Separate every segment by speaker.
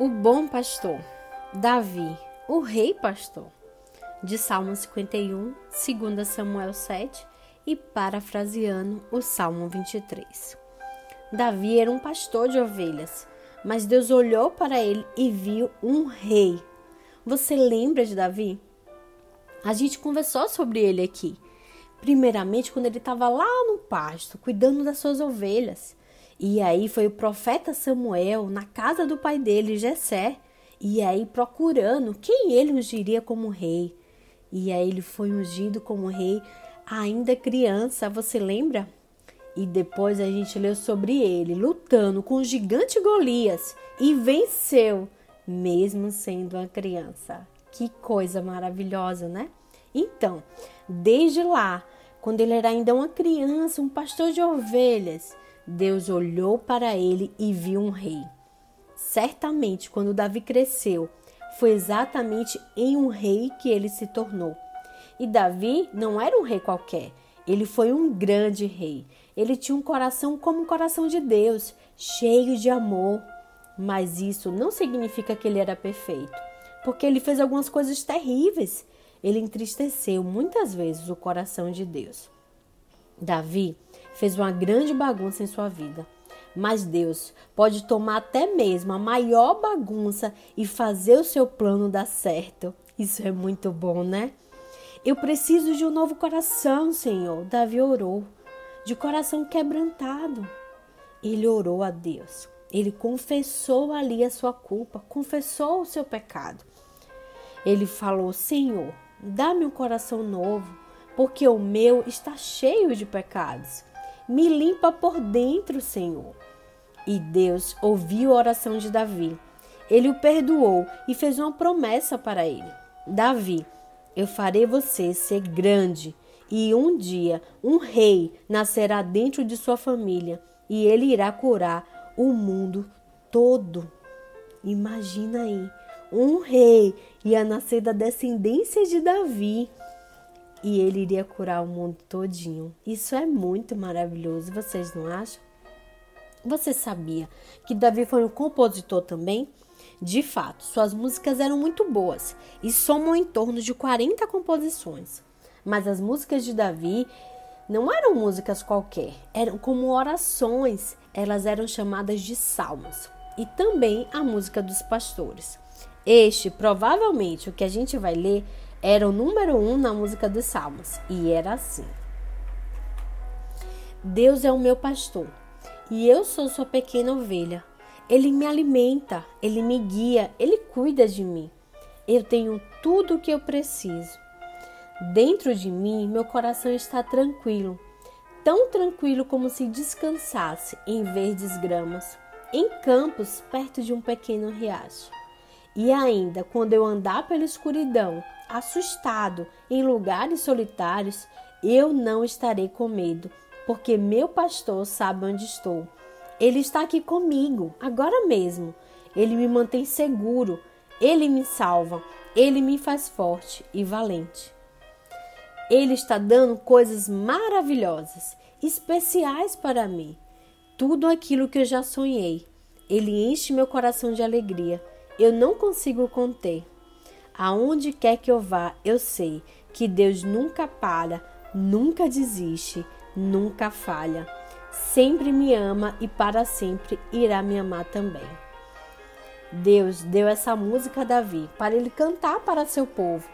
Speaker 1: O bom pastor, Davi, o rei pastor, de Salmo 51, 2 Samuel 7 e parafraseando o Salmo 23. Davi era um pastor de ovelhas, mas Deus olhou para ele e viu um rei. Você lembra de Davi? A gente conversou sobre ele aqui. Primeiramente, quando ele estava lá no pasto, cuidando das suas ovelhas. E aí foi o profeta Samuel na casa do pai dele, Jessé, e aí procurando quem ele ungiria como rei. E aí ele foi ungido como rei ainda criança, você lembra? E depois a gente leu sobre ele lutando com o gigante Golias e venceu, mesmo sendo uma criança. Que coisa maravilhosa, né? Então, desde lá, quando ele era ainda uma criança, um pastor de ovelhas, Deus olhou para ele e viu um rei. Certamente, quando Davi cresceu, foi exatamente em um rei que ele se tornou. E Davi não era um rei qualquer, ele foi um grande rei. Ele tinha um coração como o coração de Deus, cheio de amor. Mas isso não significa que ele era perfeito, porque ele fez algumas coisas terríveis. Ele entristeceu muitas vezes o coração de Deus. Davi fez uma grande bagunça em sua vida. Mas Deus pode tomar até mesmo a maior bagunça e fazer o seu plano dar certo. Isso é muito bom, né? Eu preciso de um novo coração, Senhor. Davi orou, de coração quebrantado. Ele orou a Deus. Ele confessou ali a sua culpa, confessou o seu pecado. Ele falou: Senhor, dá-me um coração novo, porque o meu está cheio de pecados. Me limpa por dentro, Senhor. E Deus ouviu a oração de Davi. Ele o perdoou e fez uma promessa para ele: Davi, eu farei você ser grande, e um dia um rei nascerá dentro de sua família, e ele irá curar o mundo todo. Imagina aí, um rei ia nascer da descendência de Davi e ele iria curar o mundo todinho. Isso é muito maravilhoso, vocês não acham? Você sabia que Davi foi um compositor também? De fato, suas músicas eram muito boas e somam em torno de 40 composições. Mas as músicas de Davi não eram músicas qualquer, eram como orações, elas eram chamadas de salmos. E também a música dos pastores. Este, provavelmente, o que a gente vai ler, era o número um na música dos Salmos e era assim: Deus é o meu pastor e eu sou sua pequena ovelha. Ele me alimenta, ele me guia, ele cuida de mim. Eu tenho tudo o que eu preciso. Dentro de mim, meu coração está tranquilo, tão tranquilo como se descansasse em verdes gramas, em campos perto de um pequeno riacho. E ainda, quando eu andar pela escuridão, assustado em lugares solitários, eu não estarei com medo, porque meu pastor sabe onde estou. Ele está aqui comigo, agora mesmo. Ele me mantém seguro, ele me salva, ele me faz forte e valente. Ele está dando coisas maravilhosas, especiais para mim. Tudo aquilo que eu já sonhei. Ele enche meu coração de alegria. Eu não consigo conter. Aonde quer que eu vá, eu sei que Deus nunca para, nunca desiste, nunca falha. Sempre me ama e para sempre irá me amar também. Deus deu essa música a Davi para ele cantar para seu povo.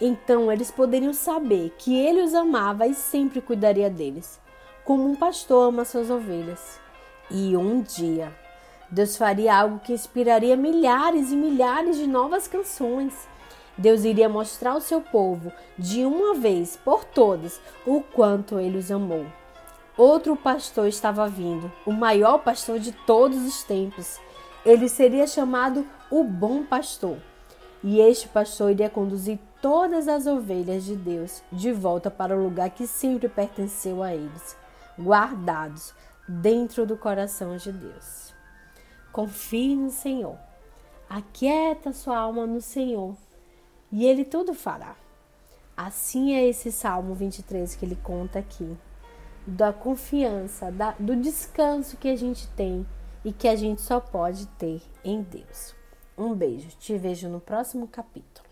Speaker 1: Então eles poderiam saber que ele os amava e sempre cuidaria deles, como um pastor ama suas ovelhas. E um dia, Deus faria algo que inspiraria milhares e milhares de novas canções Deus iria mostrar ao seu povo, de uma vez por todas, o quanto ele os amou. Outro pastor estava vindo, o maior pastor de todos os tempos. Ele seria chamado o Bom Pastor. E este pastor iria conduzir todas as ovelhas de Deus de volta para o lugar que sempre pertenceu a eles, guardados dentro do coração de Deus. Confie no Senhor. Aquieta sua alma no Senhor e ele tudo fará. Assim é esse Salmo 23 que ele conta aqui, da confiança, da, do descanso que a gente tem e que a gente só pode ter em Deus. Um beijo, te vejo no próximo capítulo.